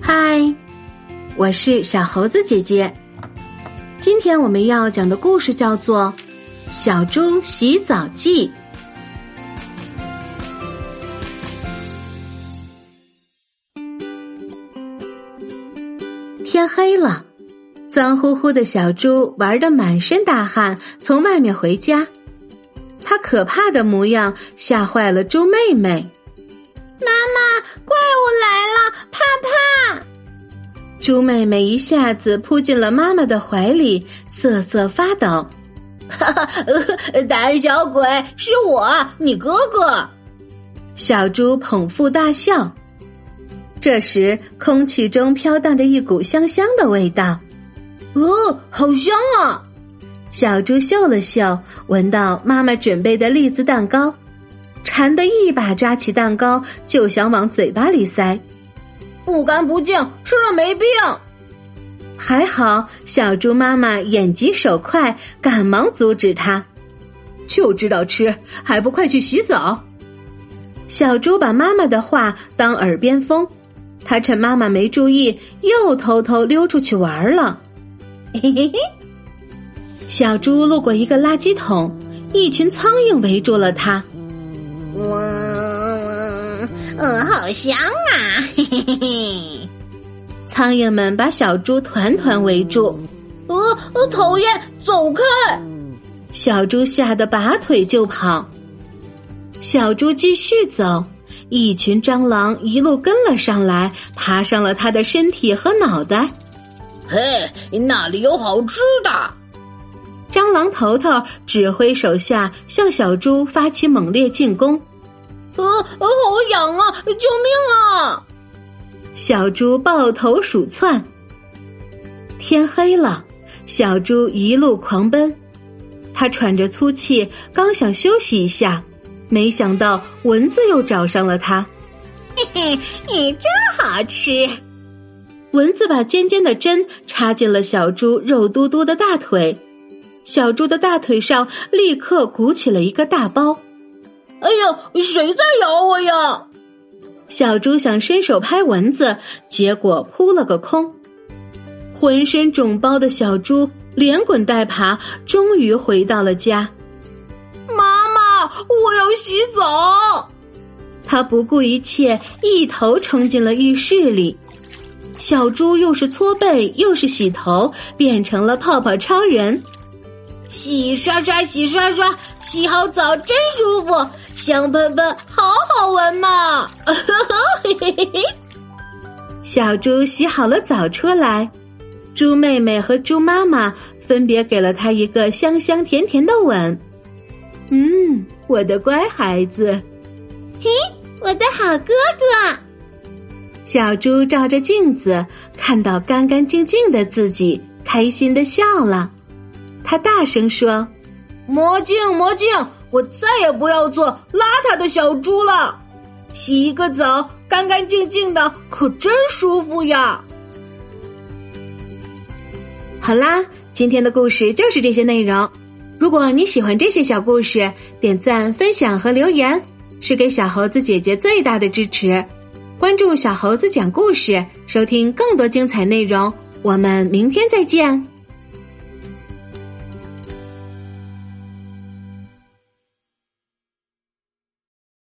嗨，我是小猴子姐姐。今天我们要讲的故事叫做《小猪洗澡记》。天黑了，脏乎乎的小猪玩的满身大汗，从外面回家。他可怕的模样吓坏了猪妹妹。妈妈，怪物来了，怕怕！猪妹妹一下子扑进了妈妈的怀里，瑟瑟发抖。哈哈，胆小鬼是我，你哥哥。小猪捧腹大笑。这时，空气中飘荡着一股香香的味道。哦，好香啊！小猪嗅了嗅，闻到妈妈准备的栗子蛋糕。馋得一把抓起蛋糕就想往嘴巴里塞，不干不净，吃了没病。还好小猪妈妈眼疾手快，赶忙阻止他。就知道吃，还不快去洗澡！小猪把妈妈的话当耳边风，他趁妈妈没注意，又偷偷溜出去玩了。嘿嘿嘿！小猪路过一个垃圾桶，一群苍蝇围住了他。哇哇，嗯，好香啊！嘿嘿嘿嘿，苍蝇们把小猪团团围住。呃，讨厌，走开！小猪吓得拔腿就跑。小猪继续走，一群蟑螂一路跟了上来，爬上了他的身体和脑袋。嘿，那里有好吃的！蟑螂头头指挥手下向小猪发起猛烈进攻。呃，好痒啊！救命啊！小猪抱头鼠窜。天黑了，小猪一路狂奔，它喘着粗气，刚想休息一下，没想到蚊子又找上了它。嘿嘿，你真好吃！蚊子把尖尖的针插进了小猪肉嘟嘟的大腿，小猪的大腿上立刻鼓起了一个大包。哎呀，谁在咬我呀？小猪想伸手拍蚊子，结果扑了个空。浑身肿包的小猪连滚带爬，终于回到了家。妈妈，我要洗澡。他不顾一切，一头冲进了浴室里。小猪又是搓背又是洗头，变成了泡泡超人。洗刷刷，洗刷刷，洗好澡真舒服。香喷喷，好好闻呐！小猪洗好了澡出来，猪妹妹和猪妈妈分别给了它一个香香甜甜的吻。嗯，我的乖孩子，嘿，我的好哥哥。小猪照着镜子，看到干干净净的自己，开心的笑了。他大声说：“魔镜，魔镜。”我再也不要做邋遢的小猪了，洗一个澡，干干净净的，可真舒服呀！好啦，今天的故事就是这些内容。如果你喜欢这些小故事，点赞、分享和留言是给小猴子姐姐最大的支持。关注小猴子讲故事，收听更多精彩内容。我们明天再见。